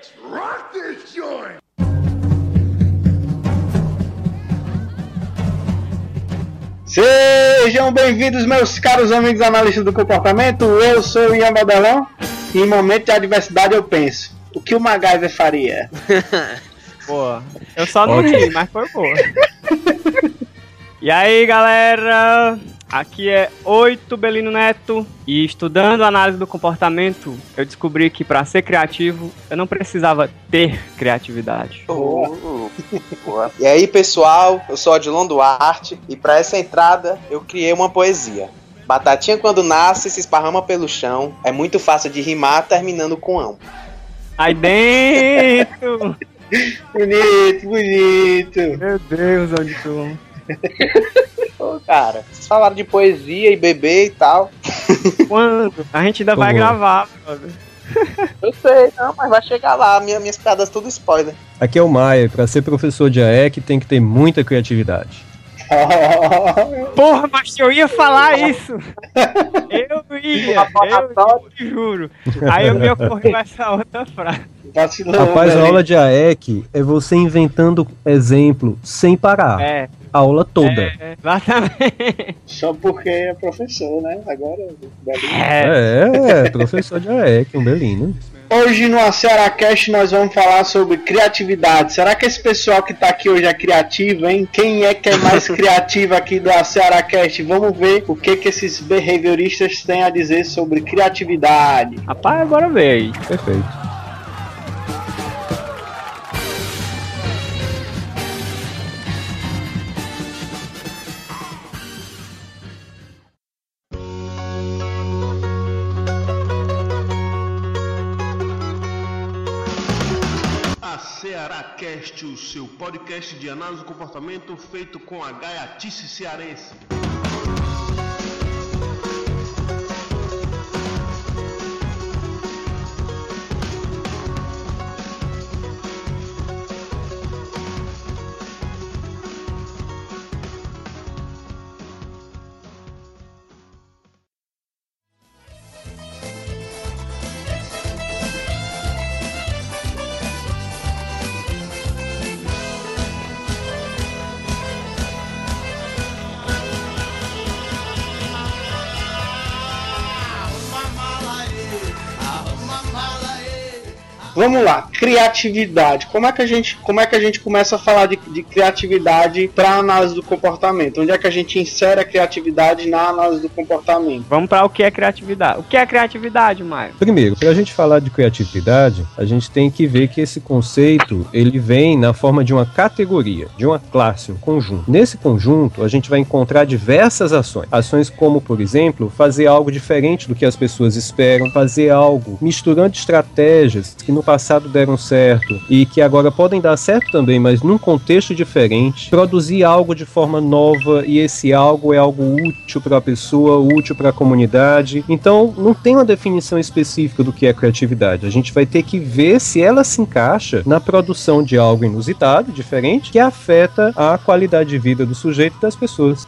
Let's rock this joint! Sejam bem-vindos, meus caros amigos analistas do comportamento. Eu sou o Ian Badelão e em momento de adversidade eu penso: o que o MacGyver faria? Boa. Eu só não ri, mas foi boa. E aí, galera? Aqui é Oito Belino Neto e estudando análise do comportamento, eu descobri que para ser criativo eu não precisava ter criatividade. Boa. E aí, pessoal, eu sou Odilon Duarte e para essa entrada eu criei uma poesia. Batatinha quando nasce se esparrama pelo chão, é muito fácil de rimar terminando com ão. Aí dentro! bonito, bonito. Meu Deus, onde tu? Ô, cara, vocês falaram de poesia e bebê e tal. Quando? A gente ainda vai Como? gravar, brother. Eu sei, não, mas vai chegar lá. Minha, minhas piadas tudo spoiler. Aqui é o Maia, para ser professor de AEC tem que ter muita criatividade. Porra, mas eu ia falar isso! Eu ia, eu te juro. Aí eu me ocorreu essa outra frase. Rapaz, a velho. aula de AEC é você inventando exemplo sem parar. É, A aula toda. é, exatamente. Só porque é professor, né? Agora. Belinho. É, É, professor de AEC, um belino. Hoje no Aceracast nós vamos falar sobre criatividade. Será que esse pessoal que tá aqui hoje é criativo, hein? Quem é que é mais criativo aqui do Aceracast? Vamos ver o que que esses behavioristas têm a dizer sobre criatividade. rapaz, agora veio. Perfeito. Podcast de análise do comportamento feito com a gaiatice cearense. Vamos lá, criatividade. Como é que a gente, como é que a gente começa a falar de, de criatividade para análise do comportamento? Onde é que a gente insere a criatividade na análise do comportamento? Vamos pra o que é criatividade. O que é criatividade, Maio? Primeiro, para a gente falar de criatividade, a gente tem que ver que esse conceito ele vem na forma de uma categoria, de uma classe, um conjunto. Nesse conjunto, a gente vai encontrar diversas ações. Ações como, por exemplo, fazer algo diferente do que as pessoas esperam, fazer algo misturando estratégias que no passado deram certo e que agora podem dar certo também, mas num contexto diferente. Produzir algo de forma nova e esse algo é algo útil para a pessoa, útil para a comunidade. Então, não tem uma definição específica do que é criatividade. A gente vai ter que ver se ela se encaixa na produção de algo inusitado, diferente, que afeta a qualidade de vida do sujeito e das pessoas.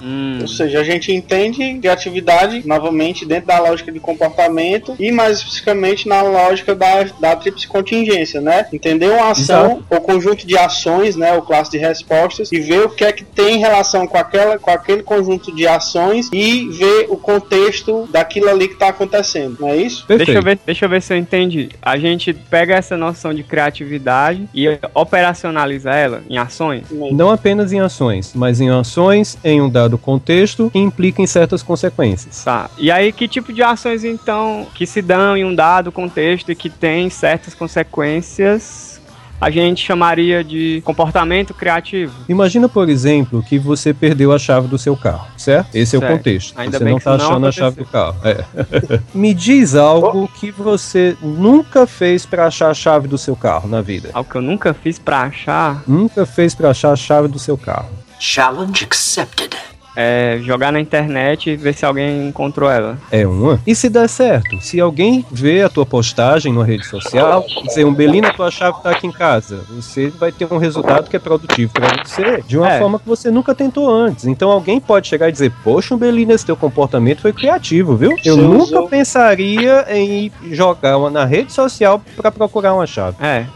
Hum, Ou seja, a gente entende criatividade novamente dentro da lógica de comportamento e mais especificamente na lógica da, da tríplice contingência, né? Entender uma ação, ou conjunto de ações, né? O classe de respostas e ver o que é que tem relação com aquela, com aquele conjunto de ações e ver o contexto daquilo ali que está acontecendo, não é isso? Perfeito. deixa eu, ver, deixa eu ver se eu entendi. A gente pega essa noção de criatividade e operacionaliza ela em ações. Não apenas em ações, mas em ações em um dado contexto que implica em certas consequências. Tá. E aí, que tipo de ações, então, que se dão em um dado contexto e que tem certas consequências, a gente chamaria de comportamento criativo? Imagina, por exemplo, que você perdeu a chave do seu carro, certo? Esse é o Certo. contexto. Ainda você bem não tá não achando a chave do carro. É. Me diz algo que você nunca fez pra achar a chave do seu carro na vida. Algo que eu nunca fiz pra achar. Nunca fez pra achar a chave do seu carro. Challenge accepted. É, jogar na internet e ver se alguém encontrou ela. É uma. E se der certo? Se alguém vê a tua postagem numa rede social, dizer, um Belina, tua chave tá aqui em casa, você vai ter um resultado que é produtivo para você, de uma É. forma que você nunca tentou antes. Então alguém pode chegar e dizer, poxa, um Belina, esse teu comportamento foi criativo, viu? Eu nunca pensaria em jogar uma, na rede social para procurar uma chave. É.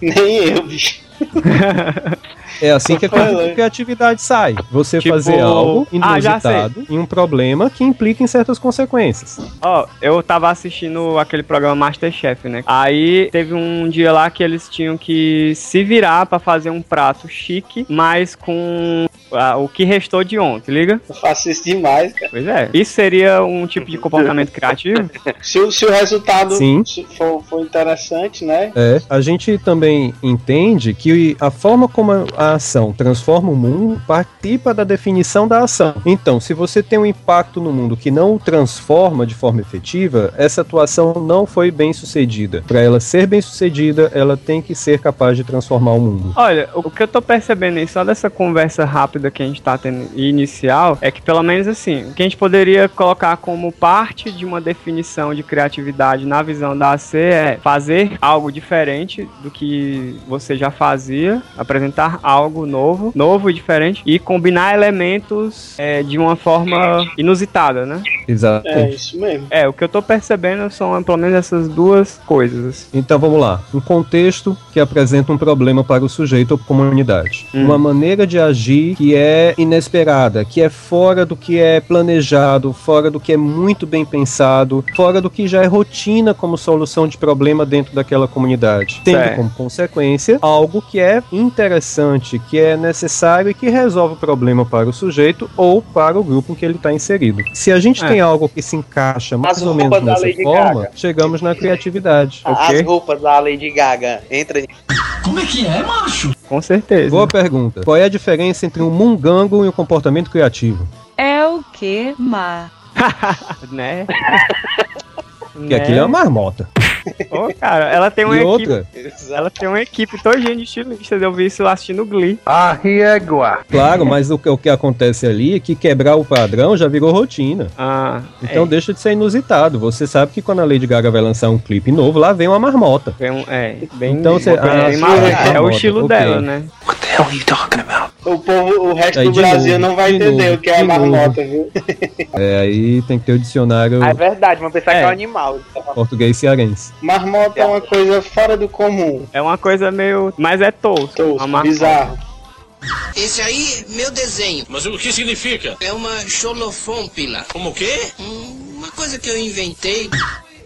Nem eu, bicho. É assim que a Falei. criatividade sai. Você Tipo, fazer algo ah, inusitado em um problema que implica em certas consequências. Ó, eu tava assistindo aquele programa Masterchef, né? Aí teve um dia lá que eles tinham que se virar pra fazer um prato chique, mas com ah, o que restou de ontem, liga? Eu faço isso demais, cara. Pois é. Isso seria um tipo de comportamento criativo? Se, o- se o resultado Sim. for, for interessante, né? É, a gente também entende que a forma como a ação transforma o mundo participa da definição da ação. Então, se você tem um impacto no mundo que não o transforma de forma efetiva, essa atuação não foi bem sucedida. Para ela ser bem sucedida, ela tem que ser capaz de transformar o mundo. Olha, o que eu tô percebendo aí, só dessa conversa rápida que a gente tá tendo inicial, é que pelo menos assim, o que a gente poderia colocar como parte de uma definição de criatividade na visão da AC é fazer algo diferente do que você já fazia, apresentar algo novo, novo e diferente, e combinar elementos é, de uma forma inusitada, né? Exato. É isso mesmo. É, o que eu tô percebendo são pelo menos essas duas coisas. assim. Então vamos lá. Um contexto que apresenta um problema para o sujeito ou comunidade. Hum. Uma maneira de agir que é inesperada, que é fora do que é planejado, fora do que é muito bem pensado, fora do que já é rotina como solução de problema dentro daquela comunidade. Tendo Certo. como consequência algo que é interessante, que é necessário e que resolve o problema para o sujeito ou para o grupo em que ele está inserido. Se a gente É. tem algo que se encaixa mais As ou menos nessa forma, Gaga. chegamos na criatividade. As roupas da Lady Gaga. Entra Com certeza. Boa pergunta. Qual é a diferença entre um mungango e um comportamento criativo? É o que, Mar? né? Que aquilo é uma marmota. Ô, cara, ela tem uma E equipe. outra, Ela tem uma equipe todinha de estilistas. Eu vi isso assistindo Glee. A régua. claro, mas o que, o que acontece ali é que quebrar o padrão já virou rotina. Ah, Então deixa de ser inusitado. Você sabe que quando a Lady Gaga vai lançar um clipe novo, lá vem uma marmota. é, um- é bem. Então você- ah, é, é, o estilo ok. dela, né? O povo, o resto Aí, do Brasil novo, não vai de entender novo, o que é novo. marmota, viu? É, aí tem que ter o dicionário É verdade, vão pensar É. que é um animal. português cearense. Marmota é uma coisa fora do comum. É uma coisa meio. Mas é tosco. Bizarro. Esse aí, meu desenho. Mas o que significa? É uma xolofômpila. Como o quê? Hum, Uma coisa que eu inventei.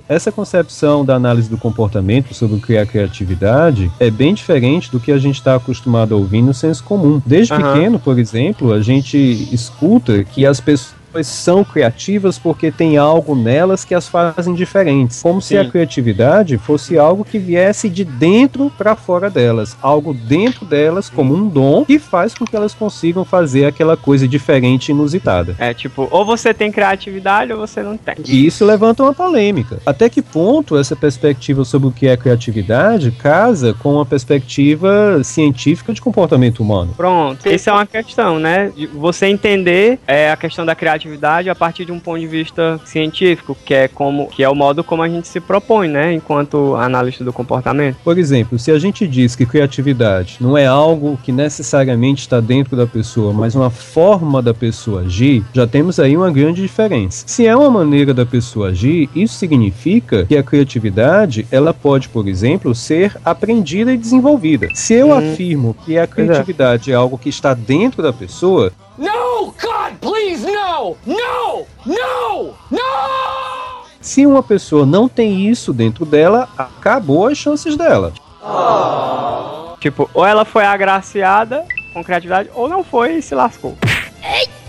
Essa concepção da análise do comportamento sobre o que é a criatividade é bem diferente do que a gente está acostumado a ouvir no senso comum. Desde Aham. pequeno, por exemplo, a gente escuta que as pessoas são criativas porque tem algo nelas que as fazem diferentes, como se Sim. a criatividade fosse algo que viesse de dentro para fora delas, algo dentro delas como um dom que faz com que elas consigam fazer aquela coisa diferente e inusitada. É tipo, ou você tem criatividade ou você não tem. E isso levanta uma polêmica. Até que ponto essa perspectiva sobre o que é criatividade casa com uma perspectiva científica de comportamento humano? Pronto, essa é uma questão, né? De você entender é, a questão da criatividade a partir de um ponto de vista científico, que é como que é o modo como a gente se propõe, né? Enquanto analista do comportamento. Por exemplo, se a gente diz que criatividade não é algo que necessariamente está dentro da pessoa, mas uma forma da pessoa agir, já temos aí uma grande diferença. Se é uma maneira da pessoa agir, isso significa que a criatividade, ela pode, por exemplo, ser aprendida e desenvolvida. Se eu Hum. afirmo que a é. criatividade é algo que está dentro da pessoa, No! God, please, no! No! No! No! se uma pessoa não tem isso dentro dela, acabou as chances dela. Tipo, ou ela foi agraciada com criatividade, ou não foi e se lascou. I'm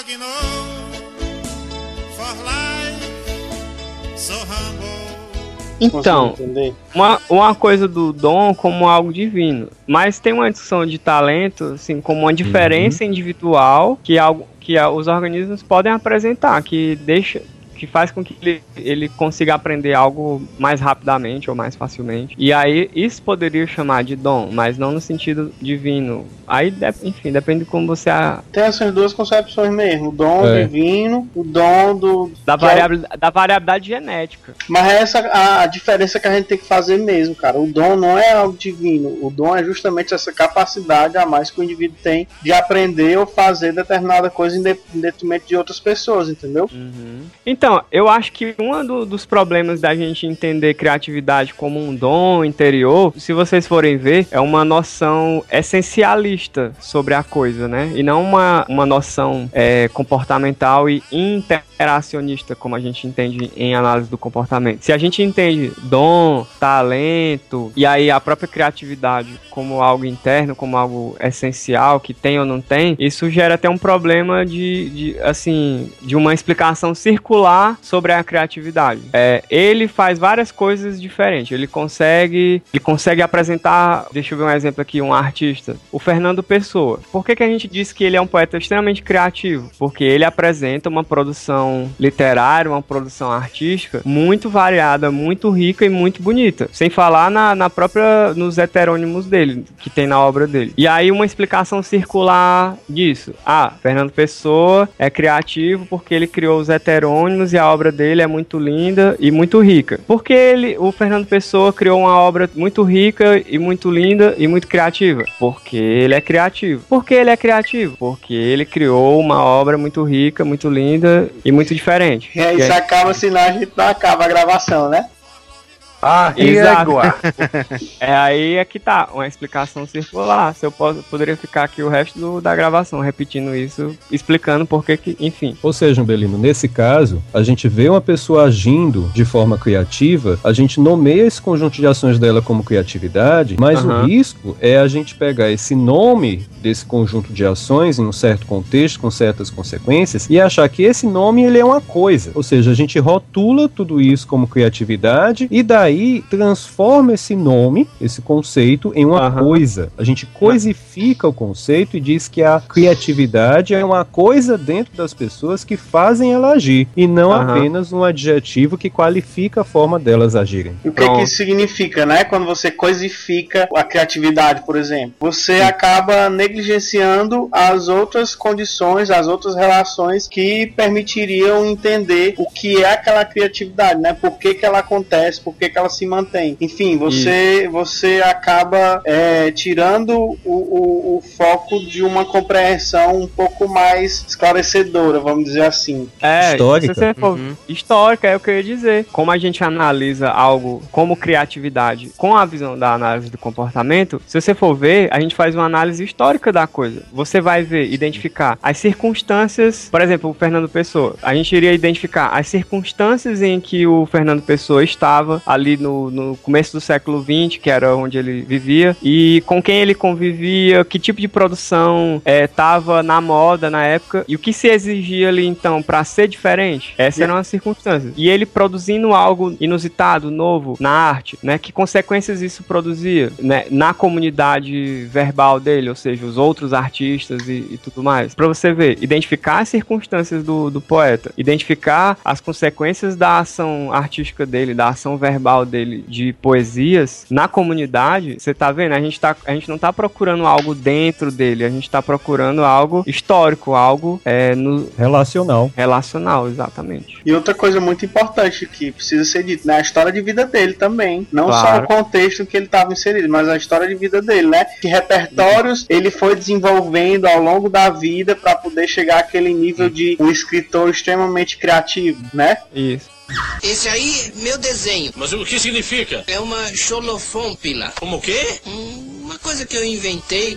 dog no for life so humble Então, uma, uma coisa do dom como algo divino, mas tem uma discussão de talento, assim, como uma diferença individual que algo que os organismos podem apresentar, que deixa que faz com que ele, ele consiga aprender algo mais rapidamente ou mais facilmente. E aí isso poderia chamar de dom, mas não no sentido divino. Aí, de- enfim, depende de como você a, Tem essas duas concepções mesmo, o dom É. divino, o dom do. da, é- variabilidade, da variabilidade genética. Mas é essa a, a diferença que a gente tem que fazer mesmo, cara. O dom não é algo divino. O dom é justamente essa capacidade a mais que o indivíduo tem de aprender ou fazer determinada coisa em, de- em detrimento de outras pessoas, entendeu? Então, eu acho que um do- dos problemas da gente entender criatividade como um dom interior, se vocês forem ver, é uma noção essencialista sobre a coisa, né? E não uma, uma noção é, comportamental e interacionista, como a gente entende em análise do comportamento. Se a gente entende dom, talento e aí a própria criatividade como algo interno, como algo essencial, que tem ou não tem, isso gera até um problema de, de assim, de uma explicação circular sobre a criatividade. É, ele faz várias coisas diferentes. Ele consegue, ele consegue apresentar, deixa eu ver um exemplo aqui, um artista, o Fernando Pessoa. Por que, que a gente diz que ele é um poeta extremamente criativo? Porque ele apresenta uma produção literária, uma produção artística muito variada, muito rica e muito bonita. Sem falar na, na própria nos heterônimos dele, que tem na obra dele. E aí uma explicação circular disso. Ah, Fernando Pessoa é criativo porque ele criou os heterônimos e a obra dele é muito linda e muito rica. Porque ele, o Fernando Pessoa criou uma obra muito rica e muito linda e muito criativa? Porque ele é criativo. Por que ele é criativo? Porque ele criou uma obra muito rica, muito linda e muito diferente. E aí E isso acaba, senão a gente não acaba a gravação, né? Ah, Exato. É aí é que tá, uma explicação circular. Se eu posso, poderia ficar aqui o resto do- da gravação repetindo isso, explicando por que que, enfim. Ou seja, Belino, nesse caso, a gente vê uma pessoa agindo de forma criativa, a gente nomeia esse conjunto de ações dela como criatividade, mas Aham. o risco é a gente pegar esse nome desse conjunto de ações em um certo contexto, com certas consequências, e achar que esse nome ele é uma coisa. Ou seja, a gente rotula tudo isso como criatividade e daí transforma esse nome, esse conceito, em uma Aham. coisa. A gente coisifica o conceito e diz que a criatividade é uma coisa dentro das pessoas que fazem ela agir e não Aham. apenas um adjetivo que qualifica a forma delas agirem. E o que, que isso significa, né? Quando você coisifica a criatividade, por exemplo, você acaba negligenciando as outras condições, as outras relações que permitiriam entender o que é aquela criatividade, né? Por que, que ela acontece, por que, que ela se mantém. Enfim, você, você acaba é, tirando o, o, o foco de uma compreensão um pouco mais esclarecedora, vamos dizer assim. É, Histórica. se for histórica, é o que eu ia dizer. Como a gente analisa algo como criatividade com a visão da análise do comportamento, se você for ver, a gente faz uma análise histórica da coisa. Você vai ver, identificar as circunstâncias, por exemplo, o Fernando Pessoa. A gente iria identificar as circunstâncias em que o Fernando Pessoa estava ali no, no começo do século XX, que era onde ele vivia, e com quem ele convivia, que tipo de produção estava na moda na época, e o que se exigia ali então para ser diferente. Essas eram as circunstâncias. E ele produzindo algo inusitado, novo na arte, né? Que consequências isso produzia, né? Na comunidade verbal dele, ou seja, os outros artistas e, e tudo mais. Para você ver, identificar as circunstâncias do, do poeta, identificar as consequências da ação artística dele, da ação verbal dele de poesias na comunidade. Você tá vendo? A gente, tá, a gente não tá procurando algo dentro dele, a gente tá procurando algo histórico, algo é, no, Relacional. relacional, exatamente. E outra coisa muito importante que precisa ser dito, né? A história de vida dele também. Não só Claro. o contexto em que ele estava inserido, mas a história de vida dele, né? Que repertórios ele foi desenvolvendo ao longo da vida para poder chegar àquele nível de um escritor extremamente criativo, né? Isso. Esse aí, meu desenho. Mas o que significa? É uma xolofômpila. Como o quê? Hum, Uma coisa que eu inventei.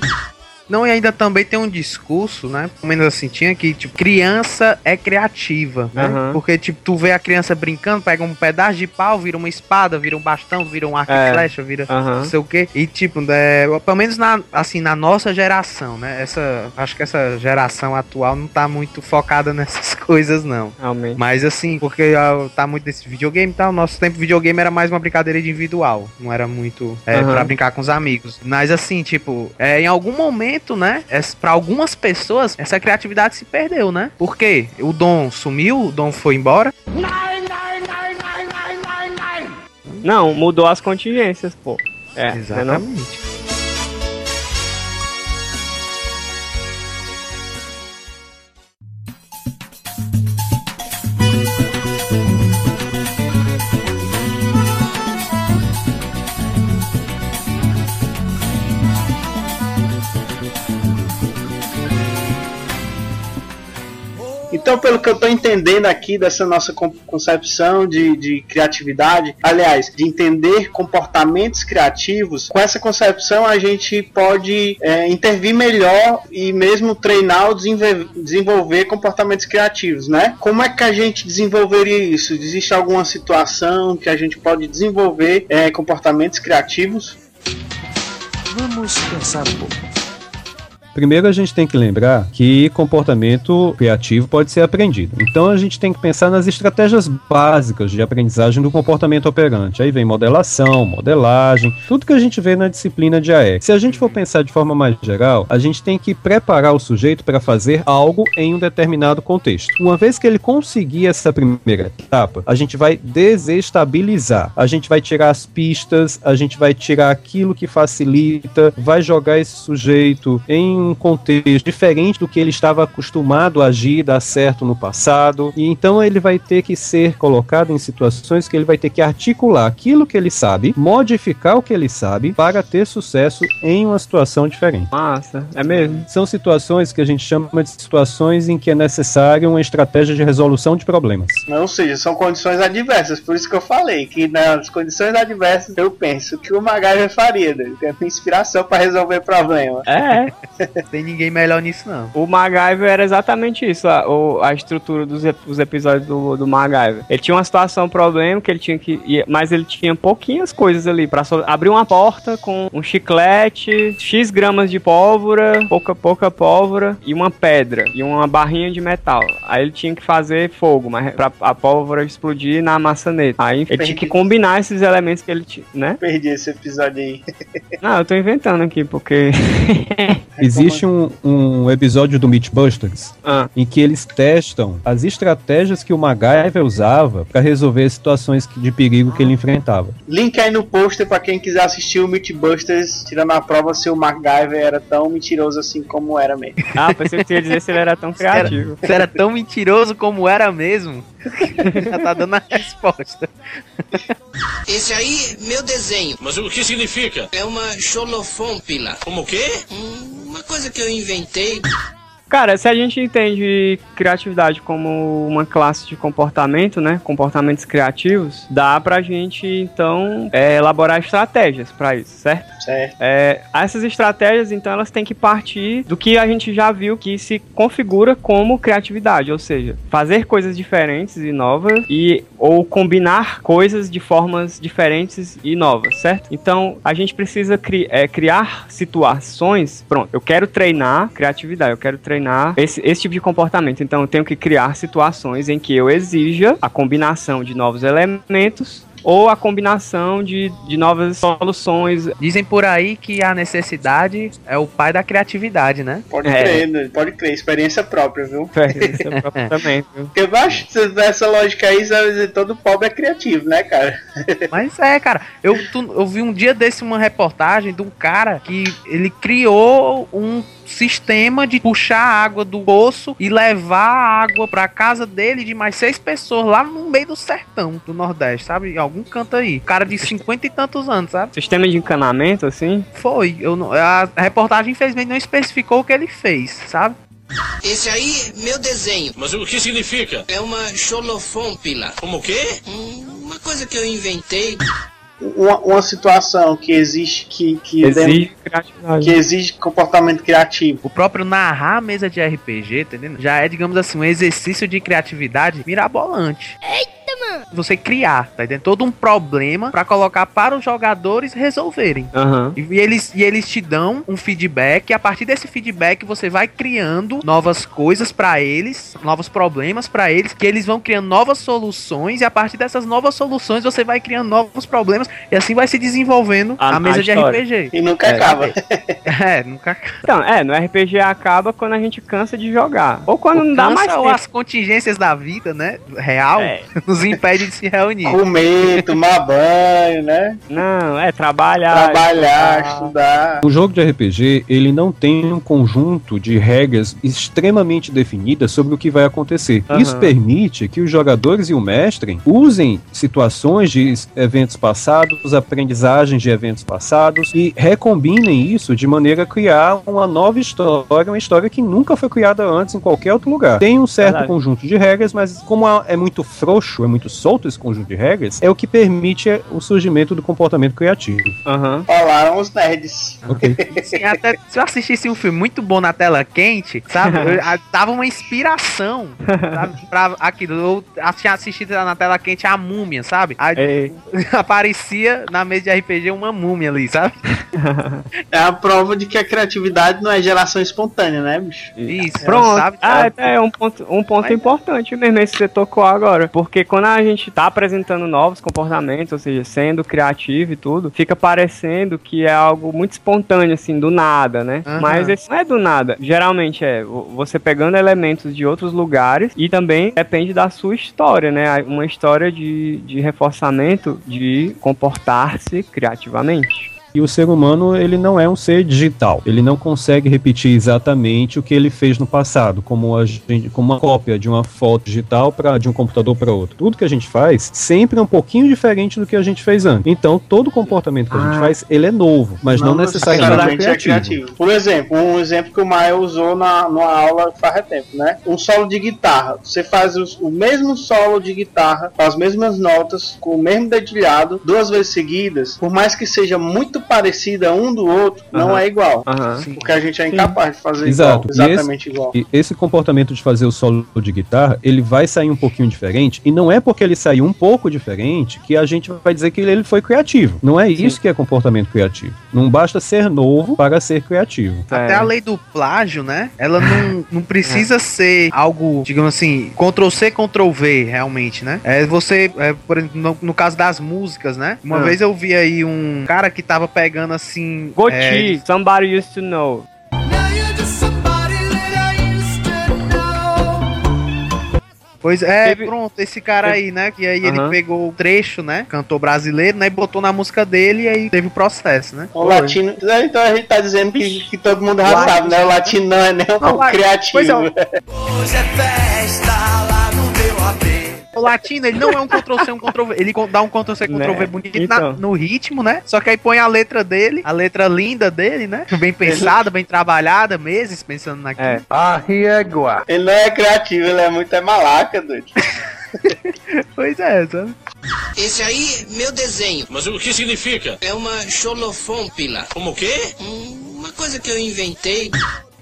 Não, e ainda também tem um discurso, né? Pelo menos assim, tinha que, tipo, criança é criativa, né? Aham. Porque, tipo, tu vê a criança brincando, pega um pedaço de pau, vira uma espada, vira um bastão, vira um arco É. e flecha, vira Aham. não sei o quê. E, tipo, é, pelo menos na, assim, na nossa geração, né? Essa, acho que essa geração atual não tá muito focada nessas coisas, não. Realmente. Mas assim, porque ah, tá muito desse videogame e tal, nosso tempo videogame era mais uma brincadeira individual, não era muito é, Aham. pra brincar com os amigos. Mas assim, tipo, é, em algum momento, né, essa, pra algumas pessoas, essa criatividade se perdeu, né? Por quê? O Dom sumiu, o Dom foi embora. Não, mudou as contingências, pô. É, né, não? Então, pelo que eu tô entendendo aqui dessa nossa con- concepção de, de criatividade, aliás, de entender comportamentos criativos, com essa concepção a gente pode é, intervir melhor e mesmo treinar ou desenve- desenvolver comportamentos criativos, né? Como é que a gente desenvolveria isso? Existe alguma situação que a gente pode desenvolver é, comportamentos criativos? Vamos pensar um pouco. Primeiro a gente tem que lembrar que comportamento criativo pode ser aprendido. Então a gente tem que pensar nas estratégias básicas de aprendizagem do comportamento operante. Aí vem modelação, modelagem, tudo que a gente vê na disciplina de AEC. Se a gente for pensar de forma mais geral, a gente tem que preparar o sujeito para fazer algo em um determinado contexto. Uma vez que ele conseguir essa primeira etapa, a gente vai desestabilizar. A gente vai tirar as pistas, a gente vai tirar aquilo que facilita, vai jogar esse sujeito em um contexto diferente do que ele estava acostumado a agir, dar certo no passado. E então ele vai ter que ser colocado em situações que ele vai ter que articular aquilo que ele sabe, modificar o que ele sabe para ter sucesso em uma situação diferente. Massa, é mesmo? São situações que a gente chama de situações em que é necessária uma estratégia de resolução de problemas. Ou seja, são condições adversas, por isso que eu falei que nas condições adversas eu penso que o MacGyver faria, né? Ele tem inspiração para resolver problema. É, Tem ninguém melhor nisso, não. o MacGyver era exatamente isso, a, a estrutura dos ep- os episódios do, do MacGyver. Ele tinha uma situação, um problema, que ele tinha que. ir- Mas ele tinha pouquinhas coisas ali para abrir uma porta com um chiclete, X gramas de pólvora, pouca, pouca pólvora e uma pedra e uma barrinha de metal. Aí ele tinha que fazer fogo, mas pra a pólvora explodir na maçaneta. Aí ele tinha que combinar esses elementos que ele tinha, né? Perdi esse episódio aí. Não, eu tô inventando aqui porque. Existe um, um episódio do Mythbusters Ah. em que eles testam as estratégias que o MacGyver usava para resolver as situações de perigo que ele enfrentava. Link aí no pôster pra quem quiser assistir o Mythbusters, tirando a prova se o MacGyver era tão mentiroso assim como era mesmo. Ah, pensei que você ia dizer se ele era tão criativo. Você era tão mentiroso como era mesmo. Já tá dando a resposta. Esse aí, meu desenho. Mas o que significa? É uma xolofômpila. Como o quê? Hum, uma coisa que eu inventei. Cara, se a gente entende criatividade como uma classe de comportamento, né? Comportamentos criativos, dá pra gente, então, é, elaborar estratégias pra isso, certo? Certo. É, essas estratégias, então, elas têm que partir do que a gente já viu que se configura como criatividade, ou seja, fazer coisas diferentes e novas e ou combinar coisas de formas diferentes e novas, certo? Então, a gente precisa cri- é, criar situações. Pronto, eu quero treinar criatividade, eu quero treinar esse, esse tipo de comportamento. Então, eu tenho que criar situações em que eu exija a combinação de novos elementos ou a combinação de, de novas soluções. Dizem por aí que a necessidade é o pai da criatividade, né? Pode É. crer, né? pode crer, experiência própria, viu? Experiência própria também, viu? Porque baixo, se tiver essa lógica aí, todo pobre é criativo, né, cara? Mas é, cara, eu, tu- eu vi um dia desse uma reportagem de um cara que ele criou um sistema de puxar a água do poço e levar a água pra casa dele de mais seis pessoas lá no meio do sertão do Nordeste, sabe? Em algum canto aí. Cara de cinquenta e tantos anos, sabe? Sistema de encanamento, assim. Foi. Eu não, a reportagem, infelizmente, não especificou o que ele fez, sabe? Esse aí, meu desenho. Mas o que significa? É uma xolofômpila. Como o quê? Hum, uma coisa que eu inventei. Uma, uma situação que existe que, que, Exige dentro- que exige comportamento criativo. O próprio narrar a mesa de RPG, tá entendendo? Já é, digamos assim, um exercício de criatividade mirabolante. Eita, mano! Você criar, tá entendendo? Todo um problema pra colocar para os jogadores resolverem. Aham. E, e eles, e eles te dão um feedback, e a partir desse feedback você vai criando novas coisas pra eles, novos problemas pra eles, que eles vão criando novas soluções, e a partir dessas novas soluções você vai criando novos problemas, e assim vai se desenvolvendo a, A- a mesa de história. RPG. E nunca É. acaba. É, nunca Então, é, no RPG acaba quando a gente cansa de jogar. Ou quando não dá Cansa mais ou tempo. as contingências da vida, né? Real, É. nos impede de se reunir. Comer, tomar banho, né? Não, é trabalhar. Trabalhar, estudar. estudar. O jogo de RPG, ele não tem um conjunto de regras extremamente definidas sobre o que vai acontecer. Aham. Isso permite que os jogadores e o mestre usem situações de eventos passados, aprendizagens de eventos passados e recombinem isso de maneira a criar uma nova história, uma história que nunca foi criada antes em qualquer outro lugar. Tem um certo Verdade. conjunto de regras, mas como é muito frouxo, é muito solto esse conjunto de regras, é o que permite o surgimento do comportamento criativo. Aham. Falaram os nerds. Ok. Assim, até se eu assistisse um filme muito bom na tela quente, sabe? Eu, a- dava uma inspiração sabe? pra aquilo. Eu a- tinha assistido na tela quente a múmia, sabe? Aí É, aparecia na mesa de RPG uma múmia ali, sabe? É a prova de que a criatividade não é geração espontânea, né, bicho? Isso, Pronto. sabe? Ah, é um ponto, um ponto Mas é. importante mesmo esse que você tocou agora. Porque quando a gente tá apresentando novos comportamentos, ou seja, sendo criativo e tudo, fica parecendo que é algo muito espontâneo, assim, do nada, né? Aham. Mas esse não é do nada. Geralmente é vo- você pegando elementos de outros lugares e também depende da sua história, né? Uma história de, de reforçamento de comportar-se criativamente. E o ser humano, ele não é um ser digital. Ele não consegue repetir exatamente o que ele fez no passado, como, a gente, como uma cópia de uma foto digital para de um computador para outro. Tudo que a gente faz sempre é um pouquinho diferente do que a gente fez antes. Então, todo comportamento que a gente Ah. faz, ele é novo, mas não, necessariamente é criativo. Por exemplo, um exemplo que o Maia usou na, numa aula faz tempo, né? Um solo de guitarra. Você faz os- o mesmo solo de guitarra, com as mesmas notas, com o mesmo dedilhado, duas vezes seguidas, por mais que seja muito parecida um do outro, não Aham. é igual. Aham. Porque a gente é incapaz de fazer Exato. igual, E exatamente igual. E esse comportamento de fazer o solo de guitarra, ele vai sair um pouquinho diferente, e não é porque ele saiu um pouco diferente que a gente vai dizer que ele foi criativo. Não é isso que é comportamento criativo. Não basta ser novo para ser criativo. Até É. a lei do plágio, né? Ela não, não precisa ser algo, digamos assim, Ctrl C, Ctrl V, realmente, né? É você, é, por exemplo, no, no caso das músicas, né? Uma Ah. vez eu vi aí um cara que tava pegando assim. Goti, é, somebody used to know. Pois é, Teve- pronto, esse cara aí, né? Que aí ele Aham. pegou o trecho, né? Cantor brasileiro, né? E botou na música dele e aí teve o processo, né? O latino. Então a gente tá dizendo que, que todo mundo já Latino. sabe, né? O latino não é nem um Não, criativo. pois é, o- Hoje é festa lá no meu. O latino, ele não é um Ctrl-C, um Ctrl-V. Ele dá um Ctrl-C, Ctrl-V Né? bonito na- Então. no ritmo, né? Só que aí põe a letra dele, a letra linda dele, né? Bem pensada, bem trabalhada, meses pensando naquilo. É. Arriégua. Ele não é criativo, ele é muito é malaca, doido. Pois é, sabe? Esse aí, meu desenho. Mas o que significa? É uma xolofômpila. Como o quê? Hum, Uma coisa que eu inventei.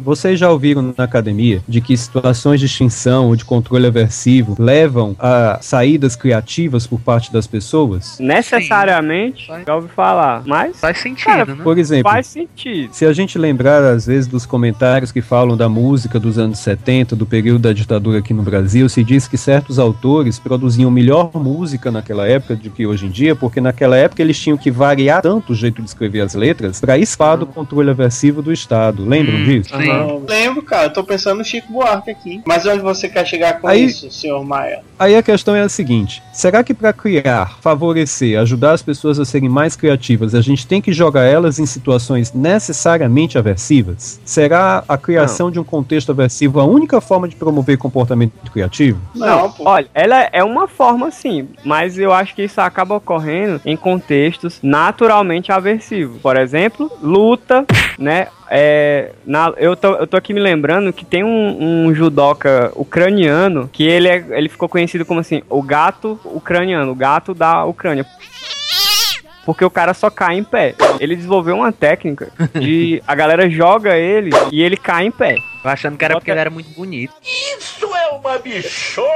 Vocês já ouviram na academia de que situações de extinção ou de controle aversivo levam a saídas criativas por parte das pessoas? Necessariamente, Sim. já ouvi falar. Mas Faz sentido, Cara, né? Por exemplo, faz sentido. Se a gente lembrar, às vezes, dos comentários que falam da música dos anos 70, do período da ditadura aqui no Brasil, se diz que certos autores produziam melhor música naquela época do que hoje em dia, porque naquela época eles tinham que variar tanto o jeito de escrever as letras para escapar do controle aversivo do Estado. Lembram Hum, disso? sim. Não lembro, cara. Eu tô pensando no Chico Buarque aqui. Mas onde você quer chegar com Aí- isso, senhor Maia? Aí a questão é a seguinte: será que para criar, favorecer, ajudar as pessoas a serem mais criativas, a gente tem que jogar elas em situações necessariamente aversivas? Será a criação de um contexto aversivo a única forma de promover comportamento criativo? Não, pô. Olha, ela é uma forma sim, mas eu acho que isso acaba ocorrendo em contextos naturalmente aversivos. Por exemplo, luta, né? É, na, eu, tô, eu tô aqui me lembrando que tem um, um judoca ucraniano que ele, é, ele ficou conhecido como assim, o gato ucraniano, o gato da Ucrânia. porque o cara só cai em pé. Ele desenvolveu uma técnica de a galera joga ele e ele cai em pé. Eu achando que era porque ele era muito bonito. Isso é uma bichona!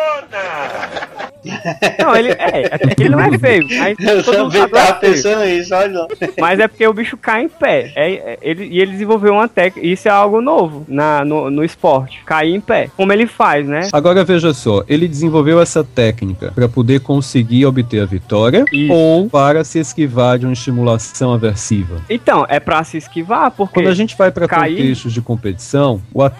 Não, ele é, que ele não é feio. Mas Eu todo mundo também tava é feio. pensando nisso, olha. Mas é porque o bicho cai em pé. É, é- ele, e ele desenvolveu uma técnica. Isso é algo novo na, no, no esporte. Cair em pé. Como ele faz, né? Agora veja só, ele desenvolveu essa técnica para poder conseguir obter a vitória Isso. ou para se esquivar de uma estimulação aversiva. Então, é pra se esquivar, porque. Quando a gente vai para contextos de competição, o atleta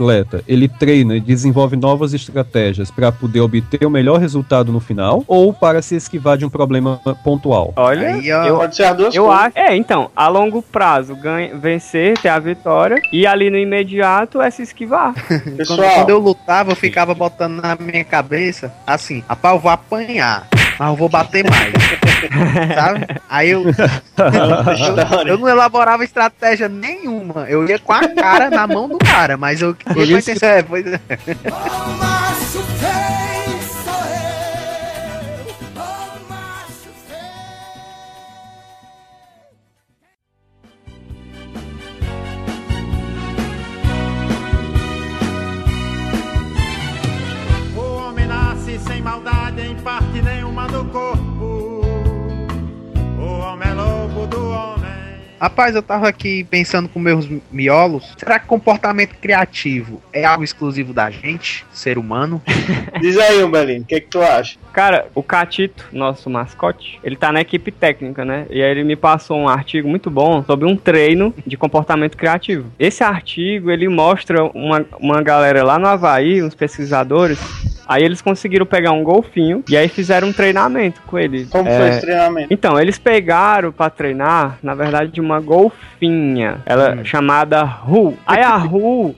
ele treina e desenvolve novas estratégias para poder obter o melhor resultado no final ou para se esquivar de um problema pontual. Olha, Aí, ó. eu, Pode ser as duas eu coisas. acho. É, então, a longo prazo, ganha, vencer, ter a vitória. E ali no imediato é se esquivar. Quando, Pessoal, quando eu lutava, eu ficava botando na minha cabeça assim: rapaz, eu vou apanhar. Mas eu vou bater mais. Sabe? Aí eu, eu. eu não elaborava estratégia nenhuma. Eu ia com a cara na mão do cara. Mas eu. Por isso é, pois é. O homem nasce sem maldade em parte nenhuma do corpo. É do homem. Rapaz, eu tava aqui pensando com meus miolos. Será que comportamento criativo é algo exclusivo da gente, ser humano? diz aí, Umbelino, o que, que tu acha? Cara, o Catito, nosso mascote, ele tá na equipe técnica, né? E aí ele me passou um artigo muito bom sobre um treino de comportamento criativo. Esse artigo, ele mostra uma, uma galera lá no Havaí, uns pesquisadores, aí eles conseguiram pegar um golfinho e aí fizeram um treinamento com ele. Como É, foi esse treinamento? Então, eles pegaram pra treinar, na verdade, uma golfinha. Ela chamada Ru. Aí a Ru.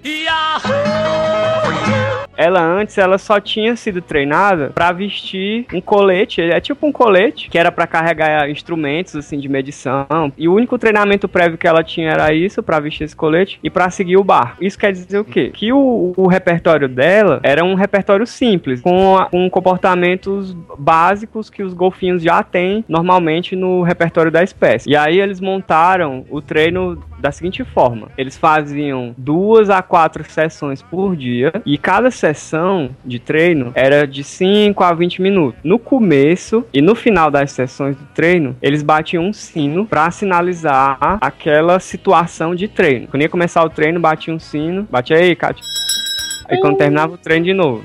Ela antes ela só tinha sido treinada pra vestir um colete, é tipo um colete que era pra carregar instrumentos assim de medição. E o único treinamento prévio que ela tinha era isso pra vestir esse colete e pra seguir o barco. Isso quer dizer o quê? Que o, o repertório dela era um repertório simples, com, a- com comportamentos básicos que os golfinhos já têm normalmente no repertório da espécie. E aí eles montaram o treino da seguinte forma: eles faziam duas a quatro sessões por dia e cada sessão de treino era de 5 a 20 minutos. No começo e no final das sessões do treino, eles batiam um sino para sinalizar aquela situação de treino. Quando ia começar o treino, batia um sino, batia aí, Kátia. Aí quando terminava o treino de novo.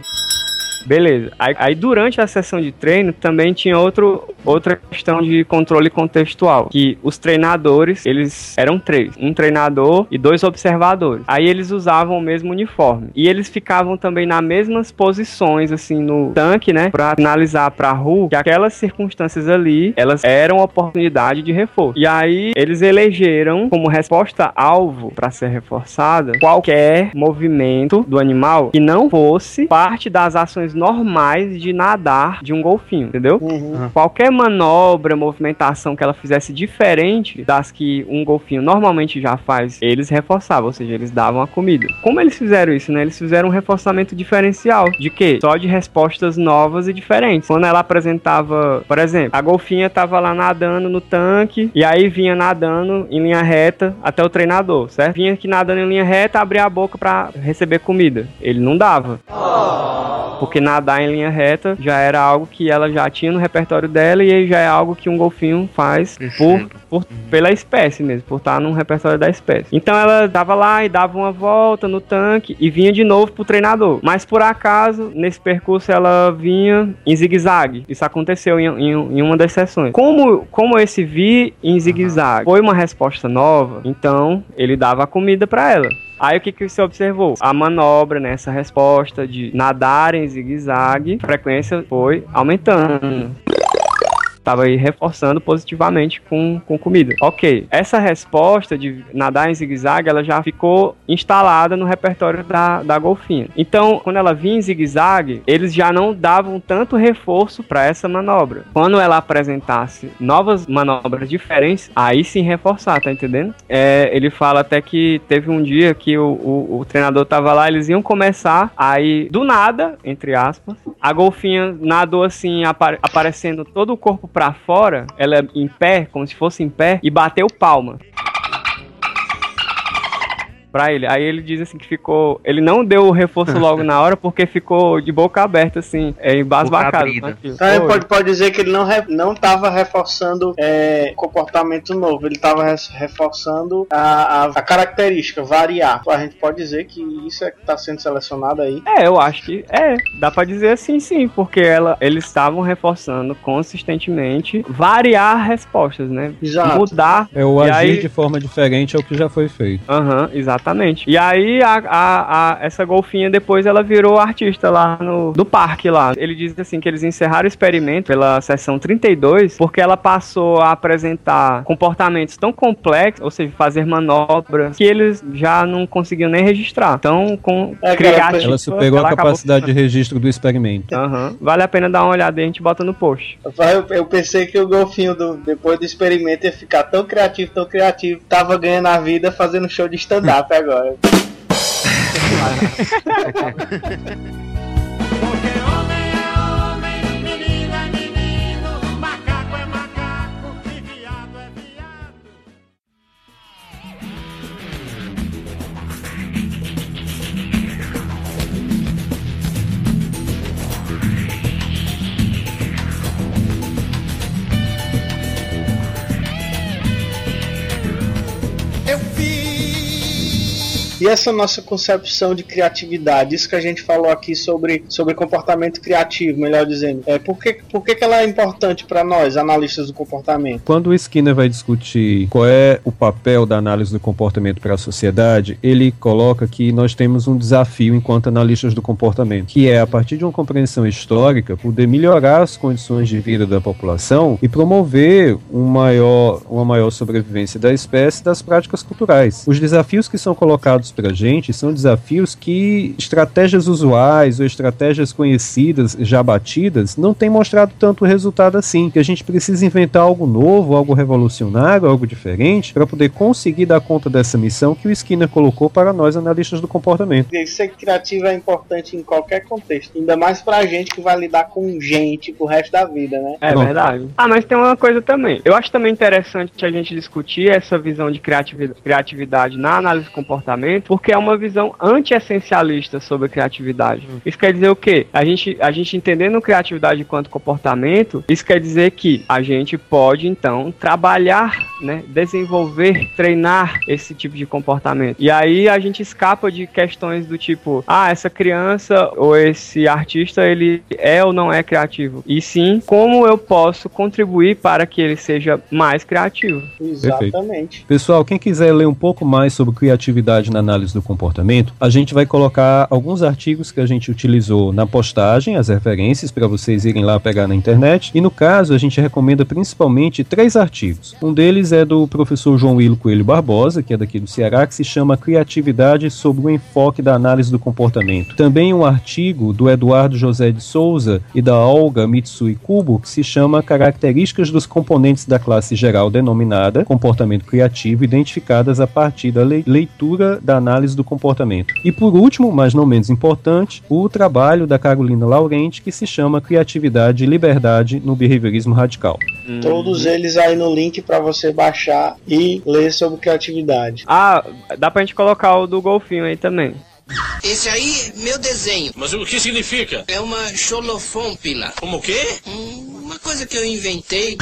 Beleza. Aí, aí durante a sessão de treino também tinha outro, outra questão de controle contextual. Que os treinadores, eles eram três. Um treinador e dois observadores. Aí eles usavam o mesmo uniforme. E eles ficavam também nas mesmas posições, assim, no tanque, né? Pra analisar pra rua que aquelas circunstâncias ali, elas eram oportunidade de reforço. E aí eles elegeram como resposta alvo para ser reforçada qualquer movimento do animal que não fosse parte das ações normais de nadar de um golfinho, entendeu? Uhum. Qualquer manobra, movimentação que ela fizesse diferente das que um golfinho normalmente já faz, eles reforçavam, ou seja, eles davam a comida. Como eles fizeram isso, né? Eles fizeram um reforçamento diferencial. De quê? Só de respostas novas e diferentes. Quando ela apresentava, por exemplo, a golfinha tava lá nadando no tanque e aí vinha nadando em linha reta até o treinador, certo? Vinha aqui nadando em linha reta, abria a boca pra receber comida. Ele não dava. Porque nadar em linha reta já era algo que ela já tinha no repertório dela e já é algo que um golfinho faz por, por- pela espécie mesmo, por estar num repertório da espécie. Então ela dava lá e dava uma volta no tanque e vinha de novo pro treinador. Mas por acaso, nesse percurso ela vinha em zigue-zague. Isso aconteceu em, em- em uma das sessões. Como, como esse vir em zigue-zague foi uma resposta nova, então ele dava a comida para ela. Aí o que, que você observou? A manobra nessa resposta de nadar em zigue-zague, a frequência foi aumentando. Tava aí reforçando positivamente com, com comida. Ok. Essa resposta de nadar em zigue-zague, ela já ficou instalada no repertório da, da golfinha. Então, quando ela vinha em zigue-zague, eles já não davam tanto reforço para essa manobra. Quando ela apresentasse novas manobras diferentes, aí sim reforçar, tá entendendo? É, ele fala até que teve um dia que o, o, o treinador tava lá, eles iam começar, aí do nada, entre aspas, a golfinha nadou assim, apa- aparecendo todo o corpo pra fora, ela é em pé, como se fosse em pé, e bateu palma pra ele. Aí ele diz assim que ficou. Ele não deu o reforço logo na hora porque ficou de boca aberta, assim, é, embasbacado. naquilo. Então, pode, pode dizer que ele não, re, não tava reforçando é, comportamento novo, ele tava reforçando a, a, a característica, variar. Então, a gente pode dizer que isso é que tá sendo selecionado aí. É, eu acho que é. Dá pra dizer assim, sim, porque ela, eles estavam reforçando consistentemente variar respostas, né? Exato. Mudar. É o agir aí- de forma diferente ao que já foi feito. Aham, exatamente. E aí, a, a- a- essa golfinha depois ela virou artista lá no do parque lá. Ele diz assim que eles encerraram o experimento pela sessão 32 porque ela passou a apresentar comportamentos tão complexos, ou seja, fazer manobras que eles já não conseguiam nem registrar. Então, com É, criativa, Ela superou a ela acabou capacidade de registro do experimento. Aham. Vale a pena dar uma olhada e a gente bota no post. Eu, eu pensei que o golfinho, do, depois do experimento, ia ficar tão criativo, tão criativo, tava ganhando a vida fazendo show de stand-up agora. Porque homem é homem, menino é menino, macaco é macaco e viado é viado. Eu vi. E essa nossa concepção de criatividade, isso que a gente falou aqui sobre, sobre comportamento criativo, melhor dizendo, é, por, que, por que, que ela é importante para nós, analistas do comportamento? Quando o Skinner vai discutir qual é o papel da análise do comportamento para a sociedade, ele coloca que nós temos um desafio enquanto analistas do comportamento, que é, a partir de uma compreensão histórica, poder melhorar as condições de vida da população e promover um maior, uma maior sobrevivência da espécie das práticas culturais. Os desafios que são colocados para a gente são desafios que estratégias usuais ou estratégias conhecidas, já batidas, não têm mostrado tanto resultado assim. Que a gente precisa inventar algo novo, algo revolucionário, algo diferente, para poder conseguir dar conta dessa missão que o Skinner colocou para nós analistas do comportamento. Ser criativo é importante em qualquer contexto, ainda mais pra gente que vai lidar com gente pro resto da vida, né? É Pronto. verdade. Ah, mas tem uma coisa também. Eu acho também interessante a gente discutir essa visão de criativi- criatividade na análise do comportamento, porque é uma visão anti-essencialista sobre a criatividade. Isso quer dizer o quê? A gente, a gente entendendo criatividade enquanto comportamento, isso quer dizer que a gente pode, então, trabalhar, né, desenvolver, treinar esse tipo de comportamento. E aí a gente escapa de questões do tipo, ah, essa criança ou esse artista, ele é ou não é criativo. E sim, como eu posso contribuir para que ele seja mais criativo. Exatamente. Pessoal, quem quiser ler um pouco mais sobre criatividade na análise do comportamento, a gente vai colocar alguns artigos que a gente utilizou na postagem, as referências para vocês irem lá pegar na internet. E no caso, a gente recomenda principalmente três artigos. Um deles é do professor João Willo Coelho Barbosa, que é daqui do Ceará, que se chama Criatividade sobre o enfoque da análise do comportamento. Também um artigo do Eduardo José de Souza e da Olga Mitsui Kubo, que se chama Características dos componentes da classe geral denominada comportamento criativo, identificadas a partir da lei- leitura da análise do comportamento. E por último, mas não menos importante, o trabalho da Carolina Laurenti, que se chama Criatividade e Liberdade no Behaviorismo Radical. Todos eles aí no link pra você baixar e ler sobre criatividade. Ah, dá pra gente colocar o do golfinho aí também. Esse aí, meu desenho. Mas o que significa? É uma xolofômpila. Como o quê? Hum, uma coisa que eu inventei.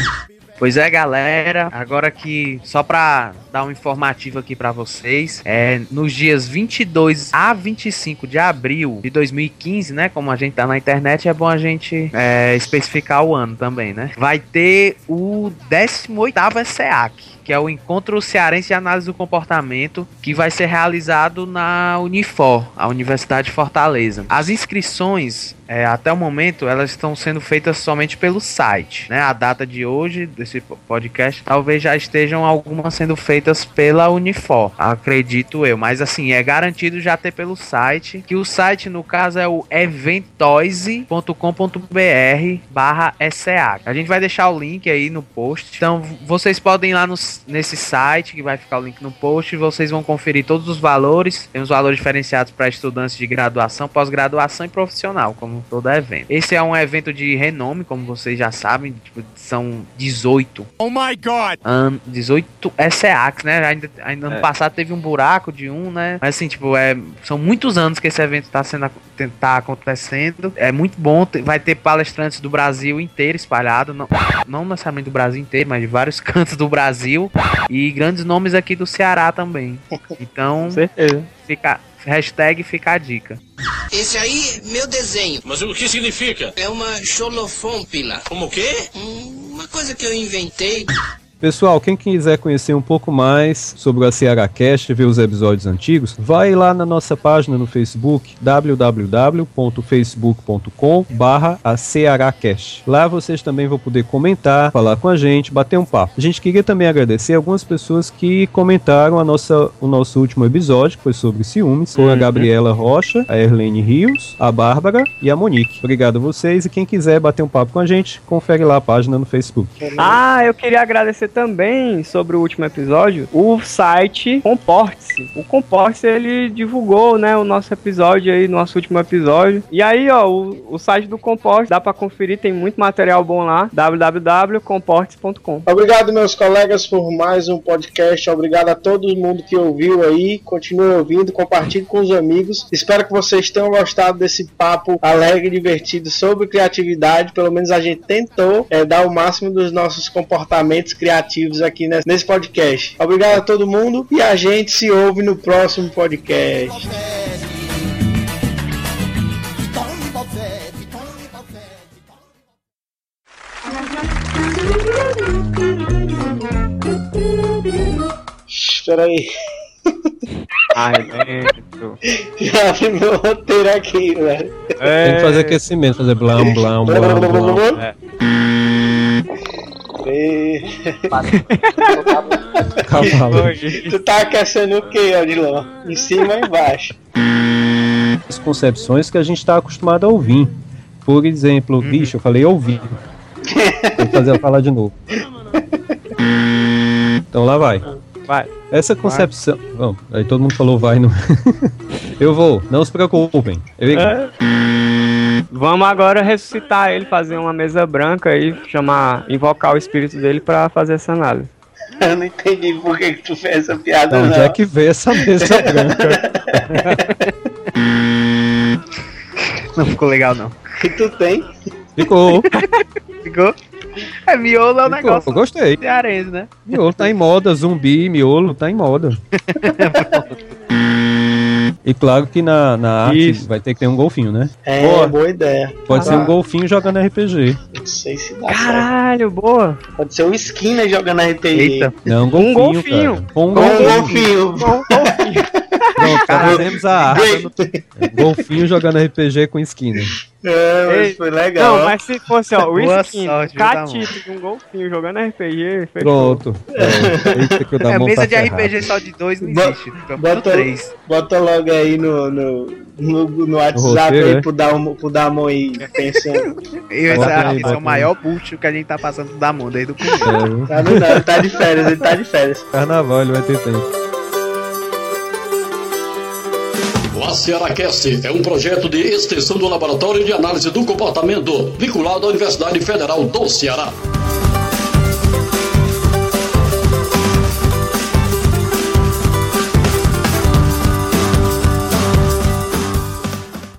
Pois é, galera. Agora que só pra dar um informativo aqui pra vocês, é nos dias 22 a 25 de abril de 2015, né? Como a gente tá na internet, é bom a gente é, especificar o ano também, né? Vai ter o 18º ESEAC, que é o Encontro Cearense de Análise do Comportamento, que vai ser realizado na Unifor, a Universidade de Fortaleza. As inscrições, é, até o momento, elas estão sendo feitas somente pelo site, né? A data de hoje desse podcast, talvez já estejam algumas sendo feitas pela Unifor, acredito eu. Mas assim, é garantido já ter pelo site, que o site, no caso, é o eventoise.com.br barra. A gente vai deixar o link aí no post. Então, vocês podem ir lá no, nesse site, que vai ficar o link no post, vocês vão conferir todos os valores. Tem os valores diferenciados para estudantes de graduação, pós-graduação e profissional, como todo, evento. Esse é um evento de renome, como vocês já sabem, tipo, são 18 Oh my god! an 18 SEAX, né? Ainda, ainda ano É. passado teve um buraco de um, né? Mas assim, tipo, é, são muitos anos que esse evento tá sendo tá acontecendo. É muito bom, vai ter palestrantes do Brasil inteiro espalhado, não, não necessariamente do Brasil inteiro, mas de vários cantos do Brasil e grandes nomes aqui do Ceará também. Então, fica hashtag fica a dica. Esse aí, meu desenho. Mas o que significa? É uma xolofômpila. Como o quê? Hum, uma coisa que eu inventei. Pessoal, quem quiser conhecer um pouco mais sobre a Ceará Cast e ver os episódios antigos, vai lá na nossa página no Facebook, www.facebook.com barra a Cearacast. Lá vocês também vão poder comentar, falar com a gente, bater um papo. A gente queria também agradecer algumas pessoas que comentaram a nossa, o nosso último episódio, que foi sobre ciúmes. Foi a Gabriela Rocha, a Erlene Rios, a Bárbara e a Monique. Obrigado a vocês e quem quiser bater um papo com a gente, confere lá a página no Facebook. Ah, eu queria agradecer também sobre o último episódio o site Comporte-se. O Comporte-se ele divulgou, né, o nosso episódio aí, nosso último episódio. E aí, ó, o, o site do Comporte dá pra conferir, tem muito material bom lá. www.comportes.com. Obrigado, meus colegas, por mais um podcast. Obrigado a todo mundo que ouviu aí. Continue ouvindo, compartilhe com os amigos. Espero que vocês tenham gostado desse papo alegre e divertido sobre criatividade. Pelo menos a gente tentou é, dar o máximo dos nossos comportamentos criativos aqui nesse, podcast. Obrigado a todo mundo e a gente se ouve no próximo podcast. Espera aí. Arrebento. Já vi meu roteiro aqui, velho. Tem que fazer aquecimento, fazer blam, blam, blam, blam. É. Cavalo. Tu tá aquecendo o que, Odilon? Em cima e embaixo. As concepções que a gente está acostumado a ouvir. Por exemplo, bicho, eu falei ouvir. Vou fazer ela falar de novo. Então lá vai. Vai. Essa concepção. Bom, aí todo mundo falou vai no. eu vou, não se preocupem. Eu... É. Vamos agora ressuscitar ele, fazer uma mesa branca aí, chamar, invocar o espírito dele pra fazer essa análise. Eu não entendi por que, que tu fez essa piada, Da não. onde é que veio essa mesa branca? Não ficou legal não. que tu tem? Ficou. Ficou? É, miolo é um Ficou. negócio Eu gostei. cearense, né? Miolo tá em moda, zumbi, miolo tá em moda. E claro que na, na arte Isso. vai ter que ter um golfinho, né? É, Boa. boa, ideia. Pode ser Ah, um golfinho jogando RPG. Não sei se dá certo. Caralho, boa! Pode ser o Skinner jogando RPG. Eita. Não, um golfinho. um golfinho. cara. Com um Com um golfinho. golfinho. Pronto, trazemos a. Golfinho jogando RPG com Skinner. É, mas Ei, foi legal. Não, mas se fosse, ó, o Boa skin, sorte, catito de um golfinho jogando RPG, fechou. Pronto. É, É, Damon mesa tá de ferrado. RPG só de dois não existe. Pelo menos Bota, três. bota logo aí no, no, no, no WhatsApp roteiro, aí né? pro Damon, pro Damon aí pensando. Eu Bota essa aí, esse é bota o maior bucho que a gente tá passando da mão desde o começo. É? Tá, não, não, ele tá de férias, ele tá de férias. Carnaval ele vai ter tempo. O ACERACast é um projeto de extensão do Laboratório de Análise do Comportamento, vinculado à Universidade Federal do Ceará.